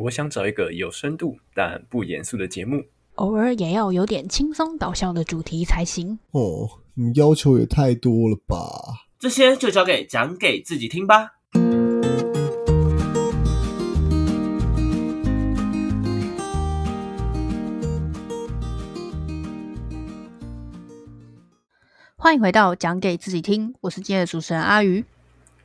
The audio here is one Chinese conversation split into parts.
我想找一个有深度但不严肃的节目，偶尔也要有点轻松搞笑的主题才行。哦，你要求也太多了吧？这些就交给讲给自己听吧。欢迎回到讲给自己听，我是今天的主持人阿鱼。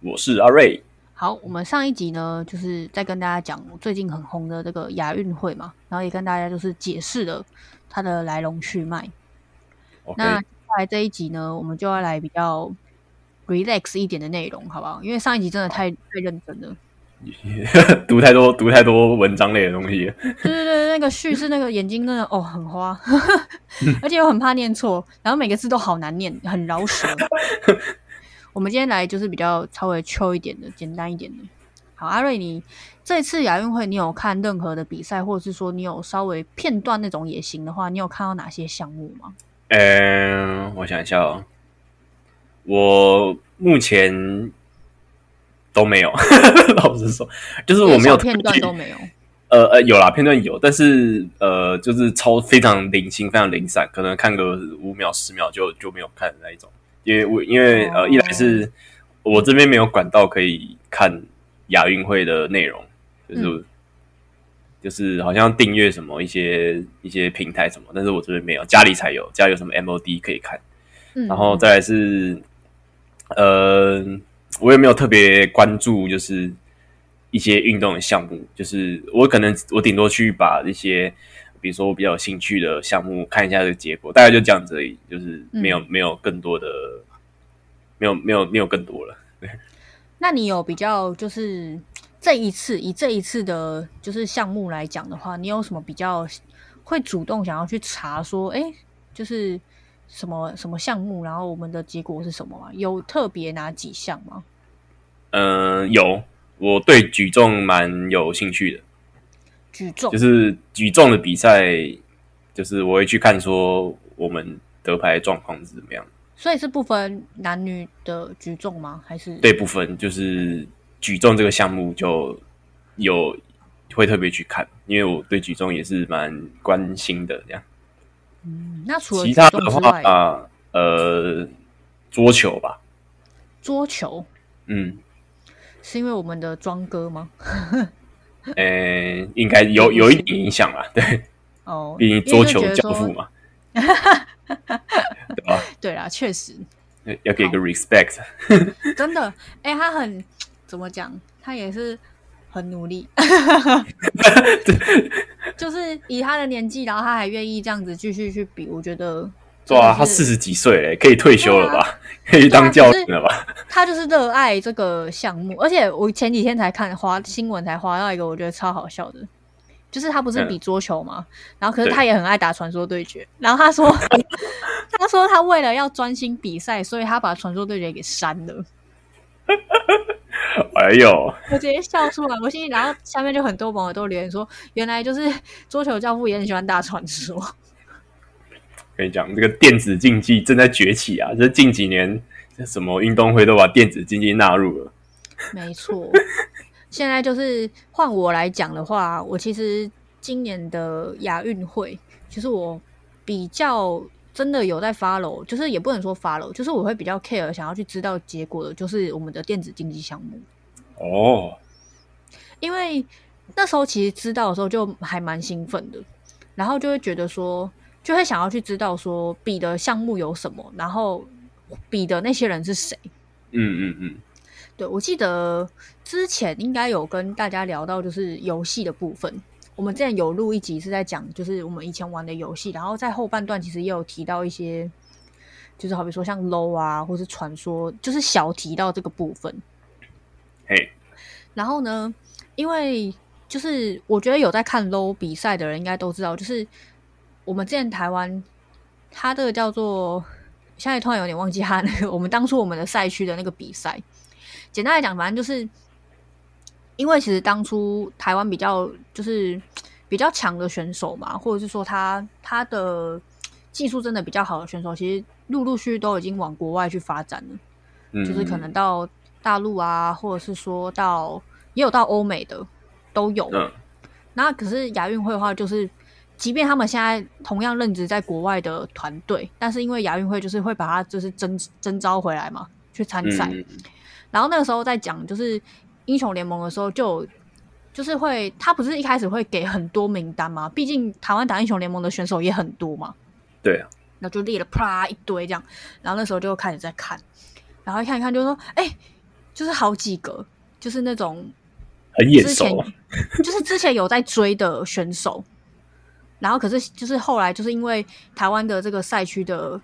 我是阿瑞。好，我们上一集呢，就是在跟大家讲最近很红的这个亚运会嘛，然后也跟大家就是解释了它的来龙去脉。那接下来这一集呢，我们就要来比较 relax 一点的内容，好不好？因为上一集真的太太认真了。读太多读太多文章类的东西了，对对对，那个叙事那个眼睛真的哦很花，而且我很怕念错，然后每个字都好难念，很饶舌。我们今天来就是比较稍微 chill 一点的，简单一点的。好，阿瑞，你这次亚运会你有看任何的比赛，或者是说你有稍微片段那种也行的话，你有看到哪些项目吗？嗯，我想一下哦，我目前都没有，老实说，就是我没有片段都没有。呃呃，有啦，片段有，但是呃，就是超非常零星，非常零散，可能看个五秒、十秒就就没有看的那一种。因为我因为呃，哦。一来是我这边没有管道可以看亚运会的内容，就是、嗯。就是好像订阅什么一些一些平台什么，但是我这边没有，家里才有，家里有什么 MOD 可以看。嗯，然后再来是，呃，我也没有特别关注，就是一些运动的项目，就是我可能我顶多去把一些，比如说我比较有兴趣的项目看一下这个结果，大概就这样子而已，就是没有、没有更多的，没有没有没有更多了。那你有比较就是这一次以这一次的就是项目来讲的话，你有什么比较会主动想要去查说，哎、就是什么什么项目，然后我们的结果是什么吗？有特别哪几项吗？嗯、有，我对举重蛮有兴趣的，举重就是举重的比赛，就是我会去看说我们得牌状况是怎么样。所以是不分男女的举重吗？还是对不分就是举重这个项目就有会特别去看，因为我对举重也是蛮关心的。这样，嗯那除了其他的话呃，桌球吧，桌球嗯，是因为我们的庄哥吗？呃，应该有有一点影响啦，对，哦，毕竟桌球教父嘛，对吧？对啦，确实要给个 respect，真的，哎、他很怎么讲？他也是很努力，就是以他的年纪，然后他还愿意这样子继续去比，我觉得对啊，他四十几岁嘞，可以退休了对吧？可以当教练了吧？他就是热爱这个项目，而且我前几天才看花新闻，才花到一个我觉得超好笑的，就是他不是比桌球嘛，然后可是他也很爱打传说对决，然后他说 他说他为了要专心比赛，所以他把传说对决给删了，哎呦，我直接笑出来，我心里，然后下面就很多网友都留言说，原来就是桌球教父也很喜欢打传说，跟你讲，这个电子竞技正在崛起啊！这近几年，这什么运动会都把电子竞技纳入了。没错，现在就是换我来讲的话，我其实今年的亚运会，其实我比较真的有在 follow，就是也不能说 follow，就是我会比较 care 想要去知道结果的，就是我们的电子竞技项目，哦，因为那时候其实知道的时候就还蛮兴奋的，然后就会觉得说，就会想要去知道说比的项目有什么，然后比的那些人是谁。嗯嗯嗯，对，我记得之前应该有跟大家聊到，就是游戏的部分。我们之前有录一集是在讲，就是我们以前玩的游戏，然后在后半段其实也有提到一些，就是好比说像 LO 啊，或是传说，就是小提到这个部分。嘿，然后呢，因为就是我觉得有在看 LO 比赛的人应该都知道，就是我们之前台湾它这个叫做，现在突然有点忘记它那个 我们当初我们的赛区的那个比赛。简单来讲，反正就是因为其实当初台湾比较就是比较强的选手嘛，或者是说他他的技术真的比较好的选手，其实陆陆续续都已经往国外去发展了。嗯，就是可能到大陆啊，或者是说到也有到欧美的都有。嗯那可是亚运会的话，就是即便他们现在同样任职在国外的团队，但是因为亚运会就是会把他就是征征召回来嘛，去参赛。嗯然后那个时候在讲就是英雄联盟的时候就有，就是会他不是一开始会给很多名单嘛，毕竟台湾打英雄联盟的选手也很多嘛，对啊，然后就列了啪一堆这样，然后那时候就开始在看，然后一看一看就说，哎、就是好几个，就是那种很眼之前熟啊，就是之前有在追的选手，然后可是就是后来就是因为台湾的这个赛区的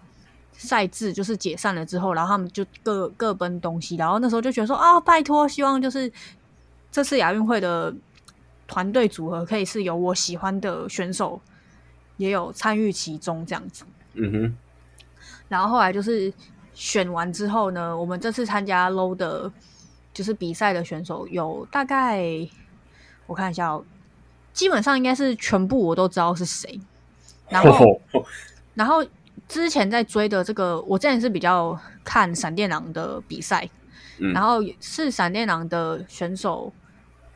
赛制就是解散了之后，然后他们就各各奔东西，然后那时候就觉得说啊，拜托，希望就是这次亚运会的团队组合可以是有我喜欢的选手也有参与其中这样子。嗯哼，然后后来就是选完之后呢，我们这次参加 low 的，就是比赛的选手有大概我看一下哦，基本上应该是全部我都知道是谁。然后，然后之前在追的这个，我之前是比较看闪电狼的比赛，嗯然后是闪电狼的选手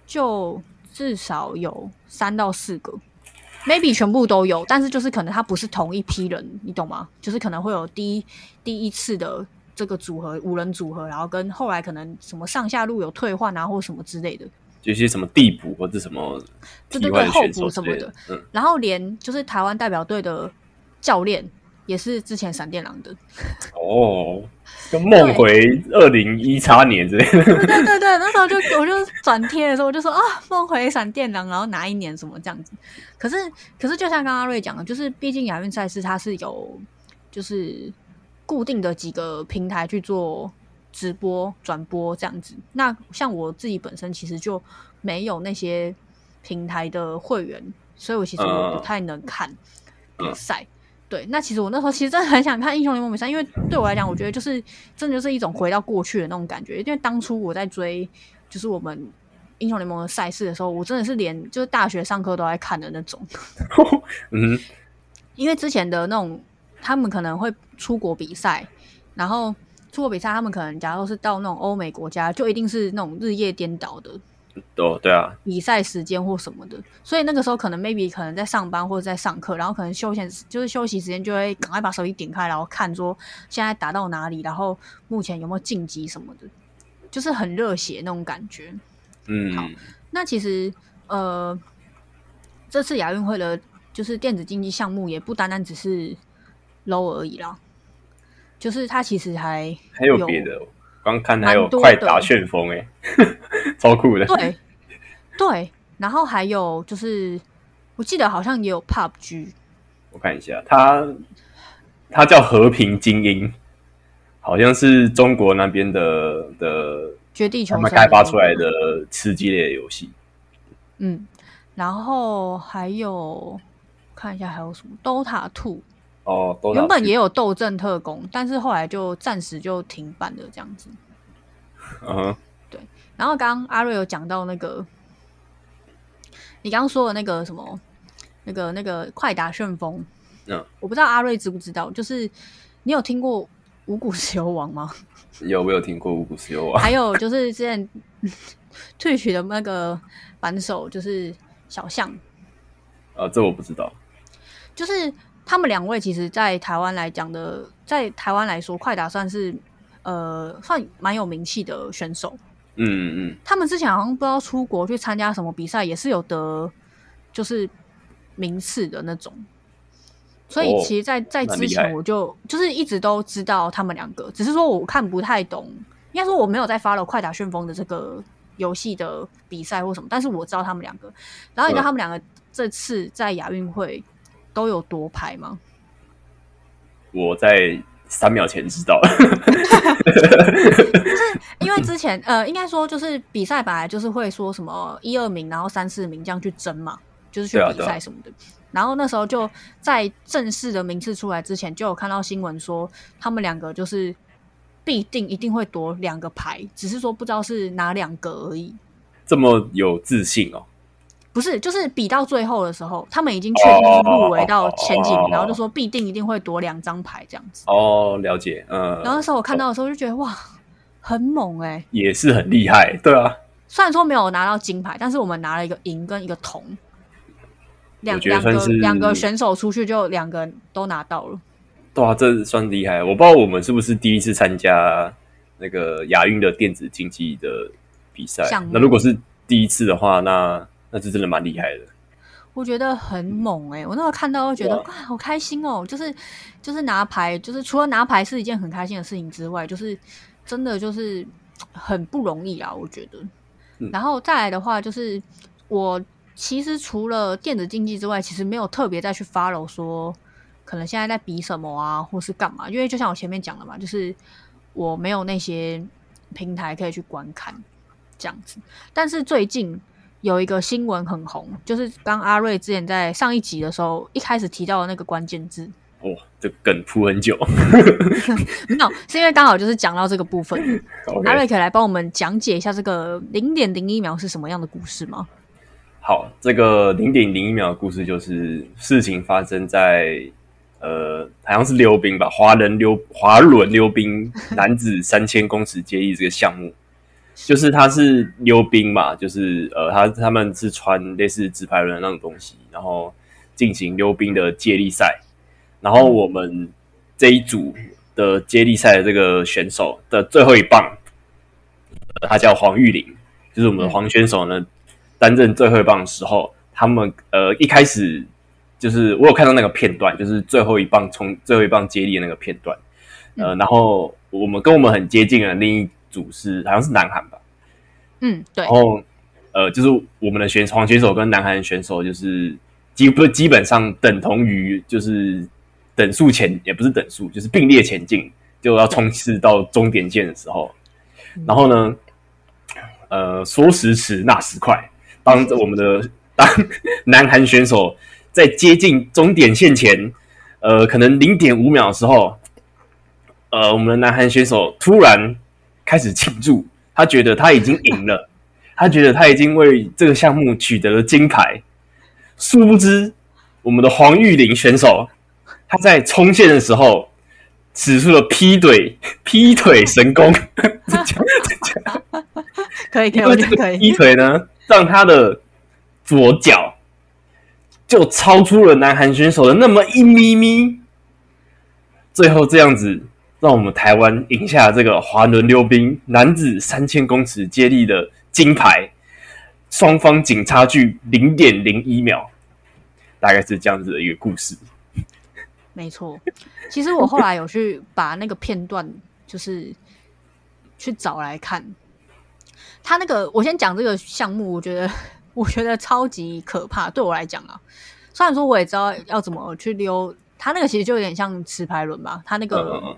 就至少有三到四个，maybe 全部都有，但是就是可能他不是同一批人，你懂吗？就是可能会有第一第一次的这个组合五人组合，然后跟后来可能什么上下路有退换啊，或什么之类的，有些什么地补或者什么替对对对候补什么的。嗯，然后连就是台湾代表队的教练也是之前闪电狼的，哦，跟梦回二零一叉年之类的，对对对对，那时候就我就转贴的时候，我就说啊，梦回闪电狼，然后哪一年什么这样子。可是可是，就像刚刚阿瑞讲的，就是毕竟亚运赛事它是有就是固定的几个平台去做直播转播这样子。那像我自己本身其实就没有那些平台的会员，所以我其实我不太能看比赛。对，那其实我那时候其实真的很想看英雄联盟比赛，因为对我来讲，我觉得就是真的就是一种回到过去的那种感觉。因为当初我在追就是我们英雄联盟的赛事的时候，我真的是连就是大学上课都在看的那种。嗯，因为之前的那种他们可能会出国比赛，然后出国比赛，他们可能假如是到那种欧美国家，就一定是那种日夜颠倒的哦，对啊，比赛时间或什么的，所以那个时候可能 maybe 可能在上班或者在上课，然后可能休闲就是休息时间就会赶快把手机点开，然后看说现在打到哪里，然后目前有没有晋级什么的，就是很热血那种感觉。嗯，好那其实呃，这次亚运会的就是电子竞技项目也不单单只是 low 而已啦，就是它其实还还有别的，刚看还有快打旋风，哎，超酷的，对对，然后还有就是我记得好像也有 PUBG，我看一下，它它叫和平精英，好像是中国那边的的绝地求生开发出来的吃鸡类的游戏。嗯，然后还有看一下还有什么 DOTA Two，哦，原本也有斗阵特工，但是后来就暂时就停办了这样子。嗯对，然后刚刚阿瑞有讲到那个，你刚刚说的那个什么，那个那个快打旋风，嗯，我不知道阿瑞知不知道，就是你有听过五谷石油王吗？有我有听过五谷石油王，还有 就是之前退曲的那个扳手，就是小象，啊，这我不知道。就是他们两位，其实，在台湾来讲的，在台湾来说，快打算是呃算蛮有名气的选手。嗯嗯嗯他们之前好像不知道出国去参加什么比赛，也是有得就是名次的那种。所以哦其实在，在之前我就就是一直都知道他们两个，只是说我看不太懂，应该说我没有在 follow 快打旋风的这个游戏的比赛或什么，但是我知道他们两个。然后你知道嗯他们两个这次在亚运会都有夺牌吗？我在三秒前知道。就是因为之前呃，应该说就是比赛本来就是会说什么一二名，然后三四名这样去争嘛，就是去比对啊对啊赛什么的。然后那时候就在正式的名次出来之前，就有看到新闻说他们两个就是必定一定会夺两个牌，只是说不知道是哪两个而已。这么有自信哦。不是，就是比到最后的时候，他们已经确定是入围到前几名，哦然后就说必定一定会夺两张牌这样子。哦，了解，嗯，然后那时候我看到的时候就觉得哇，很猛哎、也是很厉害，对啊，虽然说没有拿到金牌，但是我们拿了一个银跟一个铜，两两个两个选手出去就两个人都拿到了。对啊，这算厉害。我不知道我们是不是第一次参加那个亚运的电子竞技的比赛。那如果是第一次的话，那那是真的蛮厉害的。我觉得很猛哎、我那时候看到会觉得哇哇，好开心哦！就是就是拿牌，就是除了拿牌是一件很开心的事情之外，就是真的就是很不容易啊，我觉得。嗯然后再来的话，就是我其实除了电子竞技之外，其实没有特别再去 follow 说可能现在在比什么啊，或是干嘛，因为就像我前面讲的嘛，就是我没有那些平台可以去观看这样子。但是最近有一个新闻很红，就是刚阿瑞之前在上一集的时候一开始提到的那个关键字，哦，这梗铺很久。没有，是因为刚好就是讲到这个部分。阿瑞可以来帮我们讲解一下这个零点零一秒是什么样的故事吗？好，这个零点零一秒的故事就是事情发生在呃，好像是溜冰吧，华人溜滑轮溜冰男子三千公尺接力这个项目，就是他是溜冰嘛，就是呃，他他们是穿类似直排轮的那种东西，然后进行溜冰的接力赛，然后我们这一组的接力赛的这个选手的最后一棒，呃他叫黄玉玲，就是我们的黄选手呢。担任最后一棒的时候，他们呃一开始就是我有看到那个片段，就是最后一棒冲最后一棒接力的那个片段，呃，然后我们跟我们很接近的另一组是好像是南韩吧，嗯，对。然，后呃就是我们的选黄选手跟南韩选手就是基不基本上等同于就是等速前也不是等速，就是并列前进，就要冲刺到终点线的时候，然后呢，呃说时迟那时快。当我们的当 南韩选手在接近终点线前，呃，可能零点五秒的时候，呃，我们的南韩选手突然开始庆祝，他觉得他已经赢了，他觉得他已经为这个项目取得了金牌。殊不知，我们的黄玉玲选手，他在冲线的时候使出了劈腿 劈腿神功，可以，可以，因为这个。劈腿呢，让他的左脚就超出了南韩选手的那么一咪咪，最后这样子让我们台湾赢下这个滑轮溜冰男子三千公尺接力的金牌，双方仅差距零点零一秒，大概是这样子的一个故事。没错，其实我后来有去把那个片段，就是去找来看。他那个，我先讲这个项目，我觉得我觉得超级可怕，对我来讲啊。虽然说我也知道要怎么去溜，他那个其实就有点像持牌轮吧，他那个嗯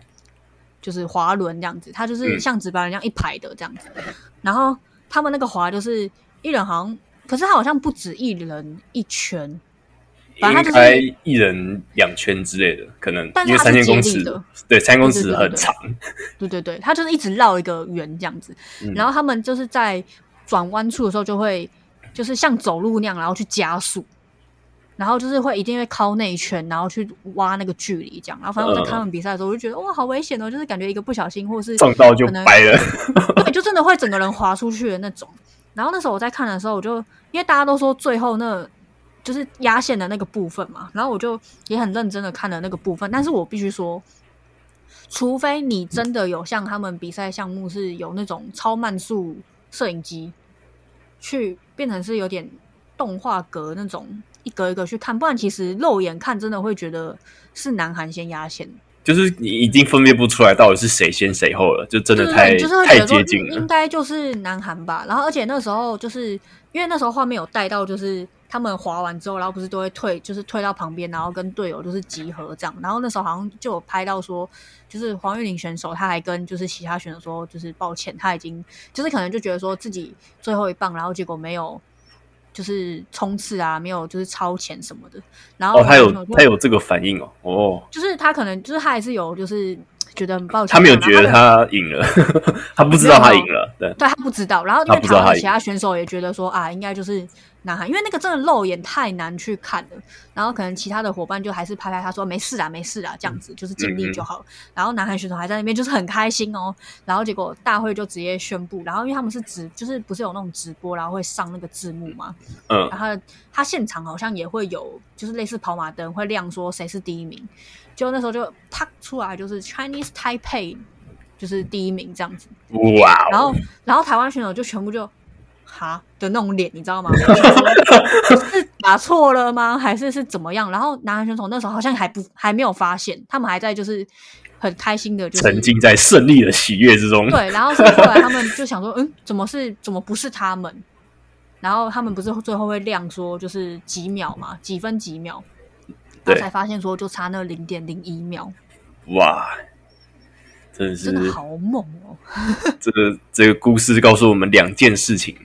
就是滑轮这样子，它就是嗯像直排轮一样一排的这样子。然后他们那个滑就是一人好像，可是他好像不止一人一圈，反正他就是应该一人两圈之类的，可能因为三千公尺的，对，三千公尺很长，对对对，他就是一直绕一个圆这样子，嗯然后他们就是在转弯处的时候就会就是像走路那样，然后去加速，然后就是会一定会靠那一圈，然后去挖那个距离这样。然后反正我在看他们比赛的时候，我就觉得哇，好危险哦，就是感觉一个不小心或是撞到就可能掰了。对，就真的会整个人滑出去的那种。然后那时候我在看的时候，我就因为大家都说最后那就是压线的那个部分嘛，然后我就也很认真的看了那个部分。但是我必须说，除非你真的有像他们比赛项目是有那种超慢速摄影机，去变成是有点动画格那种一格一格去看，不然其实肉眼看真的会觉得是南韩先压线。就是你已经分辨不出来到底是谁先谁后了，就真的太就是会太接近了。应该就是南韩吧。然后而且那时候就是因为那时候画面有带到，就是他们滑完之后，然后不是都会退，就是退到旁边，然后跟队友就是集合这样。然后那时候好像就有拍到说，就是黄玉玲选手，他还跟就是其他选手说，就是抱歉，他已经就是可能就觉得说自己最后一棒，然后结果没有。就是冲刺啊，没有就是超前什么的，然后哦，他有他有这个反应哦，哦，就是他可能就是他还是有就是觉得很抱歉，他没有觉得他赢了，他不知道他赢了，对，对他不知道，然后因他为其他选手也觉得说啊，应该就是南韩，因为那个真的肉眼太难去看了。然后可能其他的伙伴就还是拍拍他说没事啦，没事啦，这样子就是尽力就好了。然后男孩选手还在那边就是很开心哦。然后结果大会就直接宣布，然后因为他们是直，就是不是有那种直播，然后会上那个字幕嘛。嗯然后他现场好像也会有，就是类似跑马灯会亮说谁是第一名。就那时候就啪出来就是 Chinese Taipei，就是第一名这样子。哇哦，然后然后台湾选手就全部就哈的那种脸，你知道吗？是打错了吗？还是是怎么样？然后南韩选手那时候好像还不还没有发现，他们还在就是很开心的，就是沉浸在胜利的喜悦之中。对，然后所以后来他们就想说，嗯，怎么是怎么不是他们？然后他们不是最后会亮说就是几秒嘛，几分几秒，然后才发现说就差那零点零一秒，哇，真的是真的好猛哦！这个这个故事告诉我们两件事情：好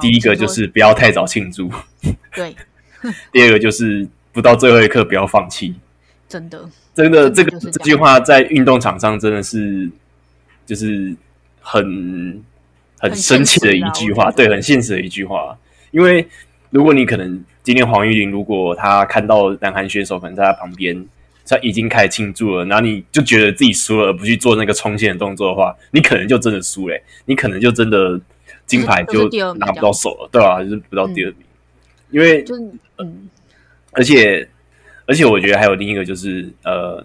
第一个就是不要太早庆祝，对，第二个就是不到最后一刻不要放弃。真的真的，这个这句话在运动场上真的是就是很很很深切的一句话，对，很现实的一句话。因为如果你可能今天黄玉玲，如果她看到南韩选手可能在她旁边，他已经开始庆祝了，然后你就觉得自己输了，而不去做那个冲线的动作的话，你可能就真的输嘞、你可能就真的金牌就拿不到手了，对吧、就是不到第二名，因为就是嗯，而且而且我觉得还有另一个就是呃，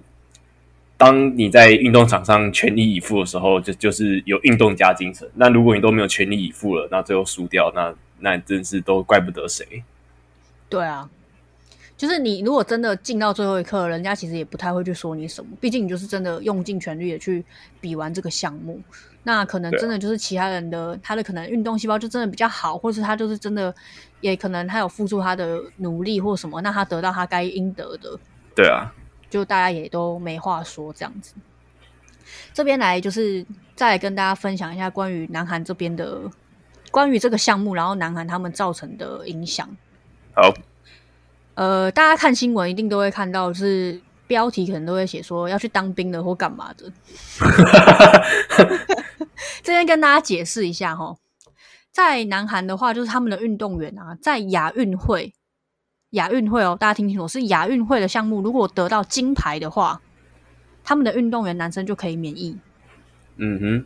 当你在运动场上全力以赴的时候，就就是有运动家精神。那如果你都没有全力以赴了，那最后输掉，那那真是都怪不得谁。对啊，就是你如果真的进到最后一刻，人家其实也不太会去说你什么，毕竟你就是真的用尽全力的去比完这个项目。那可能真的就是其他人的他的可能运动细胞就真的比较好，或是他就是真的也可能他有付出他的努力或什么，那他得到他该应得的，对啊，就大家也都没话说这样子。这边来就是再来跟大家分享一下关于南韩这边的关于这个项目，然后南韩他们造成的影响。好，呃，大家看新闻一定都会看到，就是标题可能都会写说要去当兵的或干嘛的。这边跟大家解释一下哈，在南韩的话，就是他们的运动员啊，在亚运会、亚运会哦，大家听清楚，是亚运会的项目，如果得到金牌的话，他们的运动员男生就可以免疫。嗯哼，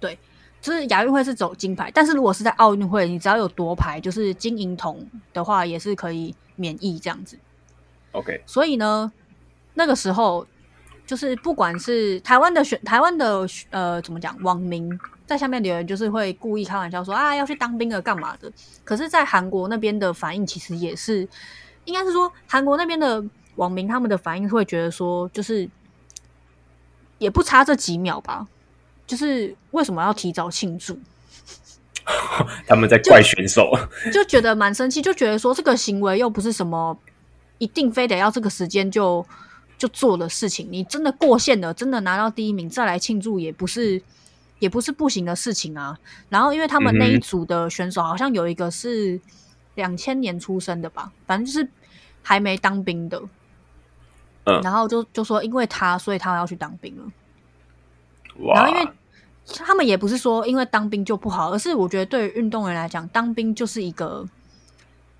对就是亚运会是走金牌，但是如果是在奥运会，你只要有夺牌，就是金银铜的话，也是可以免疫这样子。，OK，所以呢，那个时候就是不管是台湾的选台湾的呃怎么讲，网民在下面留言就是会故意开玩笑说啊要去当兵了干嘛的。可是，在韩国那边的反应其实也是，应该是说韩国那边的网民他们的反应会觉得说，就是也不差这几秒吧。就是为什么要提早庆祝？他们在怪选手，就觉得蛮生气，就觉得说这个行为又不是什么一定非得要这个时间就就做的事情，你真的过线了，真的拿到第一名再来庆祝也不是也不是不行的事情啊。然后因为他们那一组的选手好像有一个是两千年出生的吧，反正就是还没当兵的，嗯然后就就说因为他所以他要去当兵了。然后因为他们也不是说因为当兵就不好，而是我觉得对于运动员来讲，当兵就是一个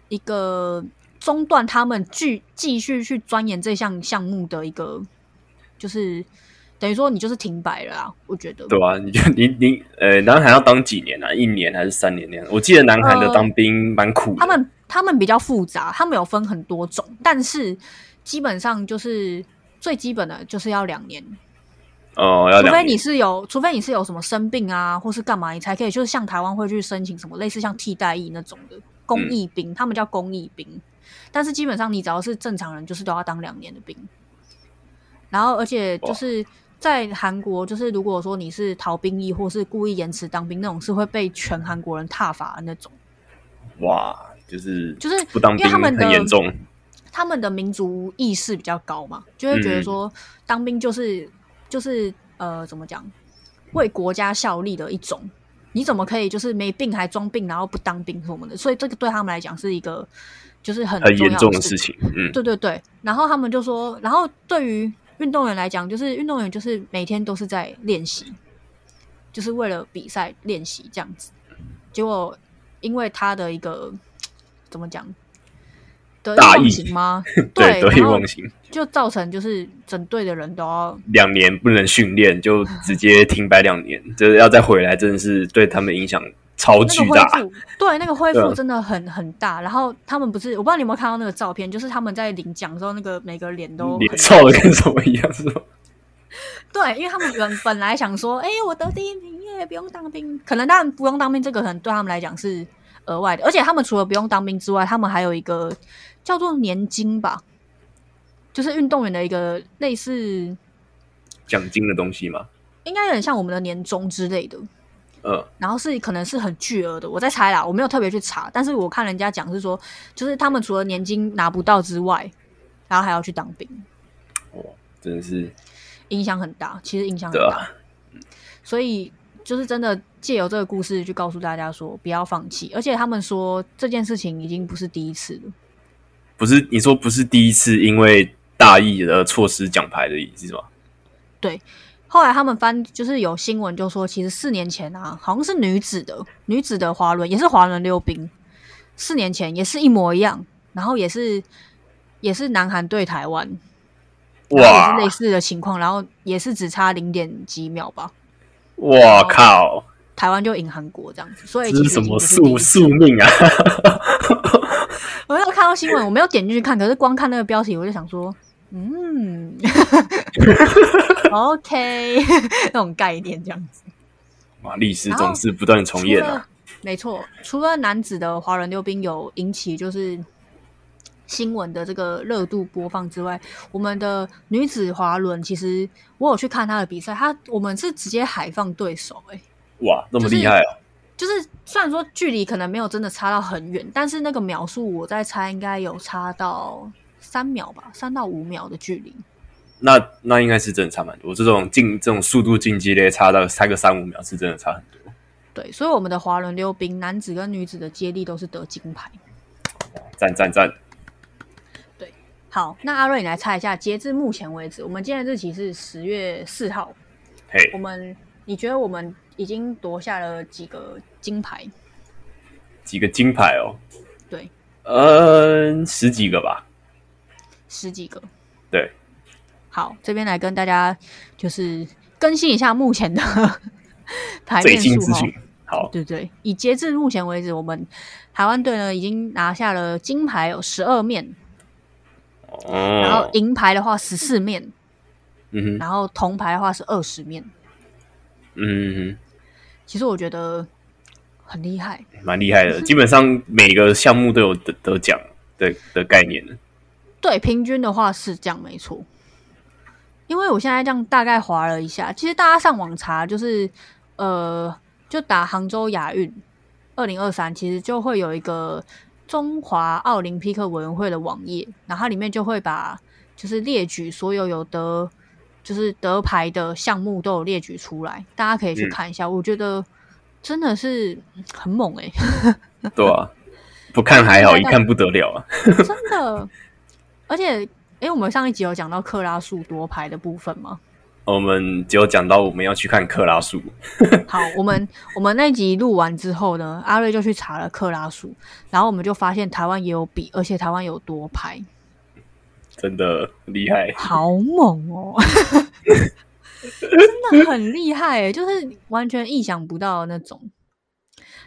一个中断他们继继续去钻研这项项目的一个，就是等于说你就是停摆了啊。我觉得，对啊，你就你你呃，南韩要当几年啊？一年还是三年那样？我记得南韩的呃当兵蛮苦的，他们他们比较复杂，他们有分很多种，但是基本上就是最基本的就是要两年，哦要除非，你是有，除非你是有什么生病啊，或是干嘛，你才可以，就是像台湾会去申请什么类似像替代役那种的公益兵，他们叫公益兵。但是基本上你只要是正常人，就是都要当两年的兵。然后，而且就是在韩国，就是如果说你是逃兵役或是故意延迟当兵那种，是会被全韩国人踏伐的那种。哇，就是就是不当兵因为他们的很严重，他们的民族意识比较高嘛，就会觉得说当兵就是、就是呃怎么讲，为国家效力的一种。你怎么可以就是没病还装病，然后不当兵什么的？所以这个对他们来讲是一个就是很很严重的的事情，嗯，对对对，然后他们就说，然后对于运动员来讲，就是运动员就是每天都是在练习，就是为了比赛练习这样子。结果因为他的一个怎么讲？得意大意忘形吗？对，得意忘形，就造成就是整队的人都要两年不能训练，就直接停摆两年，就是要再回来，真的是对他们影响超巨大。对那个恢复真的很很大。然后他们不是，我不知道你有没有看到那个照片，就是他们在领奖的时候，那个每个脸都脸很臭的跟什么一样，是吗？对，因为他们原本来想说，哎、我得第一名耶，不用当兵。可能当然不用当兵，这个可能对他们来讲是额外的。而且他们除了不用当兵之外，他们还有一个叫做年金吧，就是运动员的一个类似，奖金的东西嘛，应该有点像我们的年终之类的。嗯，然后是可能是很巨额的，我在猜啦，我没有特别去查，但是我看人家讲是说，就是他们除了年金拿不到之外，然后还要去当兵，哇真的是影响很大，其实影响很大。对啊，所以就是真的借由这个故事去告诉大家说，不要放弃。而且他们说这件事情已经不是第一次了，不是你说不是第一次因为大意而错失奖牌的意思吗？对？后来他们翻就是有新闻就说，其实四年前啊，好像是女子的女子的滑轮，也是滑轮溜冰，四年前也是一模一样，然后也是也是南韩对台湾，然后也是类似的情况，然后也是只差零点几秒吧，哇靠，台湾就赢韩国这样子，所以这是什么宿宿命啊？我没有看到新闻，我没有点进去看，可是光看那个标题，我就想说，嗯，OK，那种概念这样子。哇，历史总是不断重演啊！没错，除了男子的滑轮溜冰有引起就是新闻的这个热度播放之外，我们的女子滑轮其实我有去看她的比赛，她我们是直接海放对手、欸，哇，那么就是厉害哦！就是虽然说距离可能没有真的差到很远，但是那个秒数我在猜应该有差到三秒吧，三到五秒的距离。那那应该是真的差蛮多。这种竞这种速度竞技类差到差个三五秒，是真的差很多。对，所以我们的滑轮溜冰男子跟女子的接力都是得金牌。赞赞赞！好，那阿瑞，你来猜一下，截至目前为止，我们今天的日期是十月四号，嘿我，们你觉得我们已经夺下了几个金牌？几个金牌哦，对，嗯，十几个吧。十几个。对，好，这边来跟大家就是更新一下目前的 排最面数哈。新资讯。好，对对，以截至目前为止，我们台湾队呢已经拿下了金牌有十二面，然后哦，银牌的话十四面，嗯哼，然后铜牌的话是二十面。嗯哼。其实我觉得很厉害，蛮厉害的，基本上每个项目都有得得奖的的概念的。对，平均的话是这样没错。因为我现在这样大概划了一下，其实大家上网查，就是呃，就打杭州亚运二零二三，其实就会有一个中华奥林匹克委员会的网页，然后它里面就会把就是列举所有有得就是得牌的项目都有列举出来，大家可以去嗯看一下。我觉得真的是很猛诶、对啊，不看还好，一看不得了啊。真的。而且，诶，我们上一集有讲到克拉数夺牌的部分吗？我们只有讲到我们要去看克拉数，好，我们我们那集录完之后呢，阿瑞就去查了克拉数，然后我们就发现台湾也有比，而且台湾有多拍，真的厉害。好猛哦！真的很厉害诶，就是完全意想不到的那种。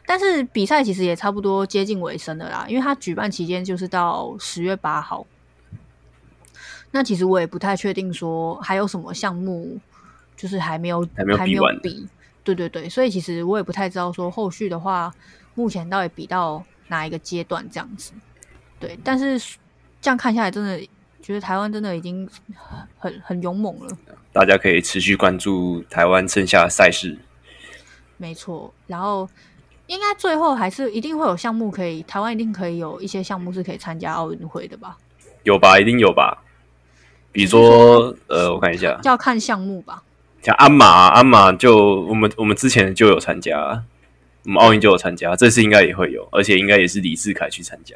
但是比赛其实也差不多接近尾声了啦，因为它举办期间就是到十月八号。那其实我也不太确定说还有什么项目，就是还没有还没有还比。对对对，所以其实我也不太知道说后续的话，目前到底比到哪一个阶段这样子。对，但是这样看下来，真的觉得台湾真的已经很很勇猛了。大家可以持续关注台湾剩下的赛事。没错，然后应该最后还是一定会有项目可以，台湾一定可以有一些项目是可以参加奥运会的吧？有吧？一定有吧？比如说，呃，我看一下，就要看项目吧。像鞍马啊，鞍马就我们我们之前就有参加，我们奥运就有参加，这次应该也会有，而且应该也是李志凯去参加。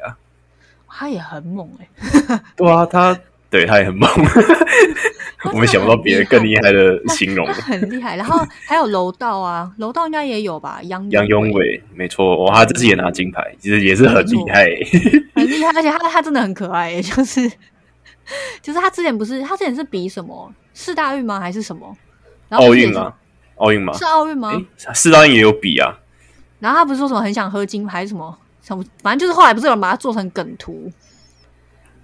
他也很猛哎、对啊，他对他也很猛。我们想不到别人更厉害的形容。很厉害。然后还有柔道啊，柔道应该也有吧？杨杨永伟，没错，哇，他这次也拿金牌，其实也是很厉害。很厉害，而且他他真的很可爱耶，就是 就是他之前不是他之前是比什么四大运吗？还是什么？奥运吗？奥运吗？是奥运吗？诶，四大运也有比啊。然后他不是说什么很想喝金牌什么什么，反正就是后来不是有人把它做成梗图，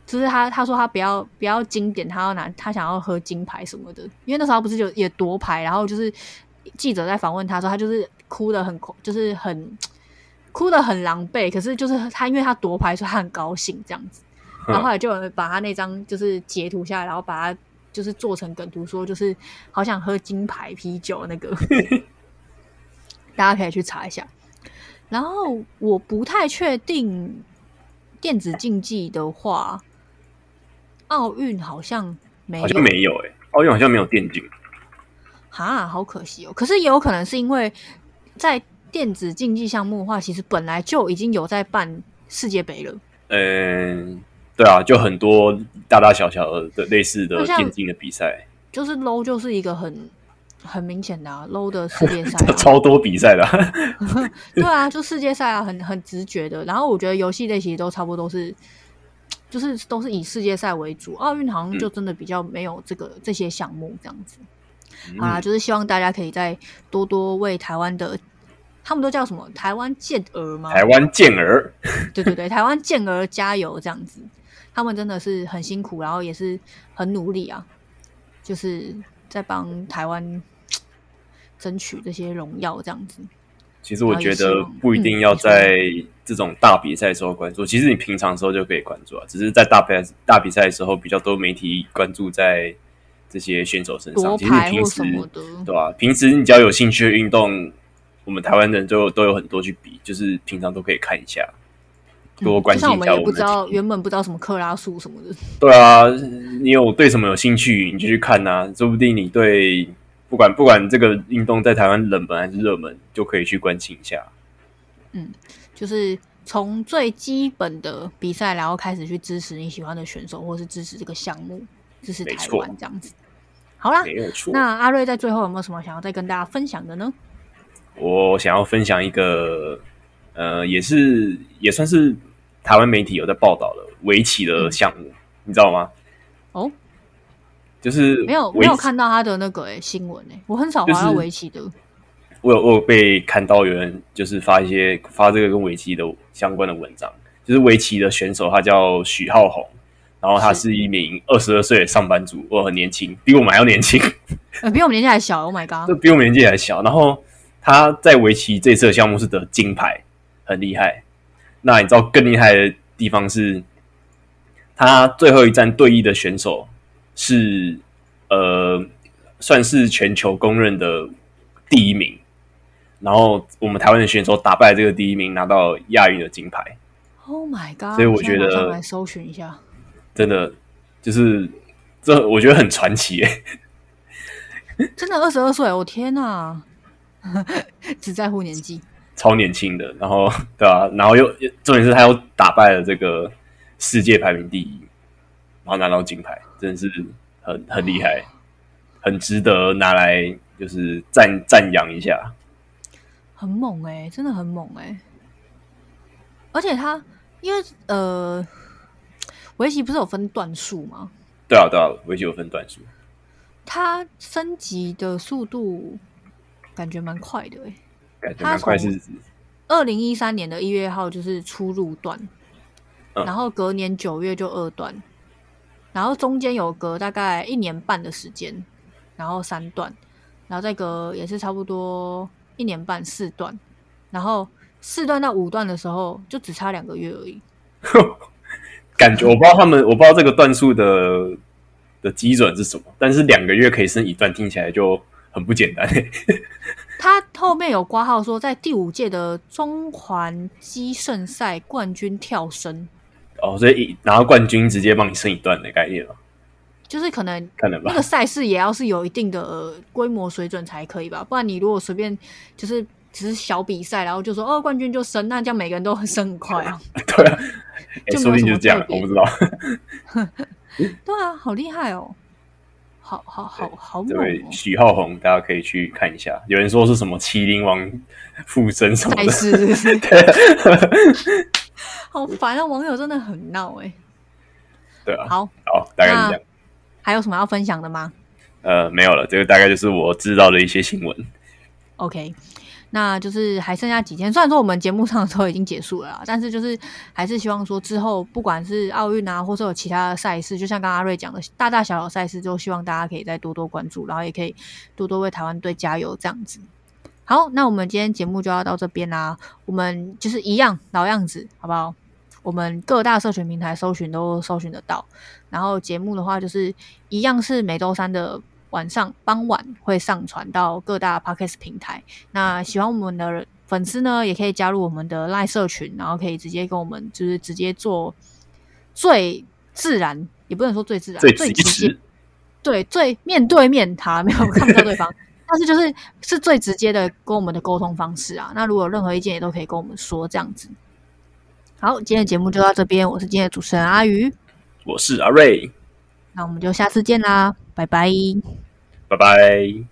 就是他他说他不要不要经典，他要拿他想要喝金牌什么的，因为那时候不是就也夺牌，然后就是记者在访问他说他就是哭的很就是很 哭的很狼狈，可是就是他因为他夺牌，所以他很高兴这样子，然后后来就有人把他那张就是截图下来，然后把它就是做成梗图，说就是好想喝金牌啤酒那个，大家可以去查一下。然后我不太确定电子竞技的话，奥运好像没有，好像没有诶、奥运好像没有电竞。哈，好可惜哦。可是也有可能是因为在电子竞技项目的话，其实本来就已经有在办世界杯了。嗯，对啊，就很多大大小小的类似的电竞的比赛，就是 low 就是一个很很明显的、啊、low 的世界赛、啊，超多比赛的啊 对啊，就世界赛啊，很很直觉的。然后我觉得游戏类其实都差不多都是，就是都是以世界赛为主。奥运好像就真的比较没有这个、这些项目这样子。好啦，就是希望大家可以再多多为台湾的，他们都叫什么？台湾健儿吗？台湾健儿，对对对，台湾健儿加油这样子。他们真的是很辛苦，然后也是很努力啊，就是在帮台湾争取这些荣耀这样子。其实我觉得不一定要在这种大比赛的时候关注，其实你平常的时候就可以关注啊，只是在大比赛大比赛的时候比较多媒体关注在这些选手身上。其实你平时对吧、平时你只要有兴趣的运动，我们台湾人都有都有很多去比，就是平常都可以看一下，多关心一下我们也不知道。原本不知道什么克拉数什么的，对啊，你有对什么有兴趣，你就去看呐、说不定你对不管不管这个运动在台湾冷门还是热门，就可以去关心一下。嗯就是从最基本的比赛，然后开始去支持你喜欢的选手，或是支持这个项目，支持台湾这样子。好啦，没有错。那阿瑞在最后有没有什么想要再跟大家分享的呢？我想要分享一个，呃，也是也算是台湾媒体有在报道的围棋的项目，你知道吗？哦，就是没有没有看到他的那个诶、新闻诶、我很少滑到围棋的。我有我有被看到有人就是发一些发这个跟围棋的相关的文章，就是围棋的选手他叫许浩宏，然后他是一名二十二岁的上班族，我很年轻，比我们还要年轻，呃，比我们年纪还小，Oh my god！就比我们年纪还小。然后他在围棋这次的项目是得金牌，很厉害。那你知道更厉害的地方是，他最后一站对弈的选手是呃，算是全球公认的第一名。然后我们台湾的选手打败这个第一名，拿到亚运的金牌，Oh my god！所以我觉得来搜寻一下。真的就是这，我觉得很传奇诶。真的二十二岁，我天哪！只在乎年纪，超年轻的，然后 对啊，然后又重点是他又打败了这个世界排名第一，然后拿到金牌，真的是很很厉害，很值得拿来就是赞赞扬一下。很猛哎、真的很猛哎、而且他因为呃，围棋不是有分段数吗？对啊，对啊，围棋有分段数，他升级的速度感觉蛮快的哎、感觉他蛮快从是二零一三年的一月号就是初入段，嗯然后隔年九月就二段，然后中间有隔大概一年半的时间，然后三段，然后再隔也是差不多一年半四段，然后四段到五段的时候就只差两个月而已。感觉我不知道他们，我不知道这个段数的的基准是什么，但是两个月可以升一段，听起来就很不简单。他后面有挂号说，在第五届的中环基胜赛冠军跳升，哦，所以拿到冠军直接帮你升一段的概念了，就是可能那个？赛事也要是有一定的呃规模水准才可以吧，不然你如果随便就是只是小比赛，然后就说哦冠军就升，那这样每个人都升很快啊。对啊，说不定就是这样我不知道。对啊，好厉害哦，好好好好猛这位哦！许浩宏，大家可以去看一下。有人说是什么麒麟王附身什么赛的，好烦啊！网友真的很闹哎、对啊。好，好，大概是这样。还有什么要分享的吗呃，没有了，这个大概就是我知道的一些新闻。？OK，那就是还剩下几天。虽然说我们节目上的时候已经结束了啦，但是就是还是希望说之后不管是奥运啊，或者有其他的赛事，就像刚刚阿瑞讲的，大大小小赛事，都希望大家可以再多多关注，然后也可以多多为台湾队加油，这样子。好，那我们今天节目就要到这边啦。我们就是一样老样子，好不好？我们各大社群平台搜寻都搜寻得到。然后节目的话，就是一样是每周三的晚上傍晚会上传到各大 podcast 平台。那喜欢我们的粉丝呢，也可以加入我们的赖社群，然后可以直接跟我们就是直接做最自然，也不能说最自然，最最直接，对，最面对面，好了，没有看不到对方。但是就是是最直接的跟我们的沟通方式啊。那如果有任何意见，也都可以跟我们说，这样子。好，今天的节目就到这边，我是今天的主持人阿鱼，我是阿瑞，那我们就下次见啦，拜拜。拜拜。